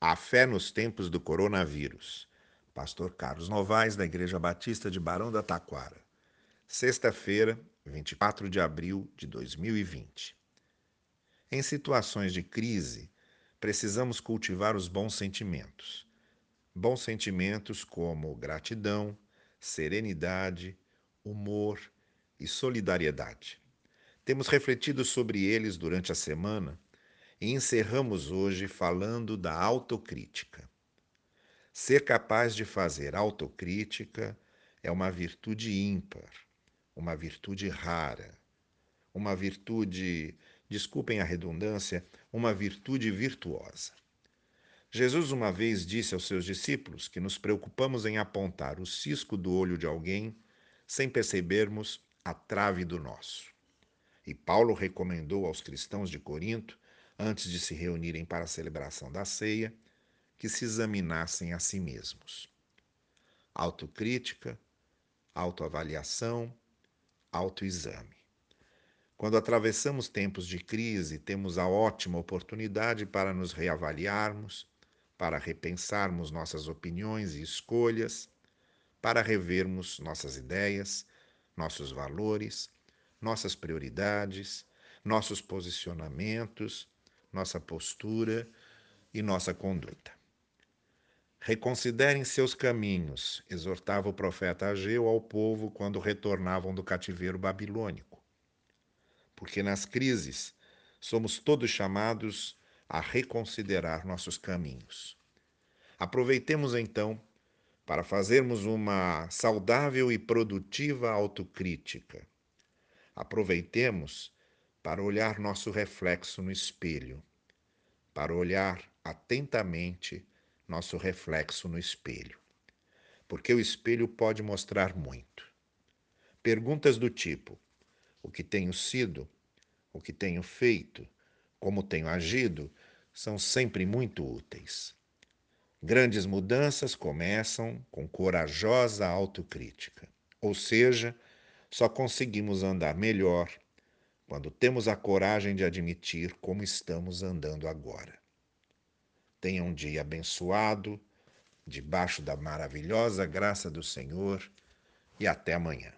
A fé nos tempos do coronavírus. Pastor Carlos Novaes, da Igreja Batista de Barão da Taquara. Sexta-feira, 24 de abril de 2020. Em situações de crise, precisamos cultivar os bons sentimentos. Bons sentimentos como gratidão, serenidade, humor e solidariedade. Temos refletido sobre eles durante a semana e encerramos hoje falando da autocrítica. Ser capaz de fazer autocrítica é uma virtude ímpar, uma virtude rara, uma virtude, desculpem a redundância, uma virtude virtuosa. Jesus uma vez disse aos seus discípulos que nos preocupamos em apontar o cisco do olho de alguém sem percebermos a trave do nosso. E Paulo recomendou aos cristãos de Corinto antes de se reunirem para a celebração da ceia, que se examinassem a si mesmos. Autocrítica, autoavaliação, autoexame. Quando atravessamos tempos de crise, temos a ótima oportunidade para nos reavaliarmos, para repensarmos nossas opiniões e escolhas, para revermos nossas ideias, nossos valores, nossas prioridades, nossos posicionamentos nossa postura e nossa conduta. Reconsiderem seus caminhos, exortava o profeta Ageu ao povo quando retornavam do cativeiro babilônico. Porque nas crises somos todos chamados a reconsiderar nossos caminhos. Aproveitemos então para fazermos uma saudável e produtiva autocrítica. Aproveitemos para olhar nosso reflexo no espelho, para olhar atentamente nosso reflexo no espelho. Porque o espelho pode mostrar muito. Perguntas do tipo: o que tenho sido, o que tenho feito, como tenho agido, são sempre muito úteis. Grandes mudanças começam com corajosa autocrítica, ou seja, só conseguimos andar melhor quando temos a coragem de admitir como estamos andando agora. Tenha um dia abençoado, debaixo da maravilhosa graça do Senhor, e até amanhã.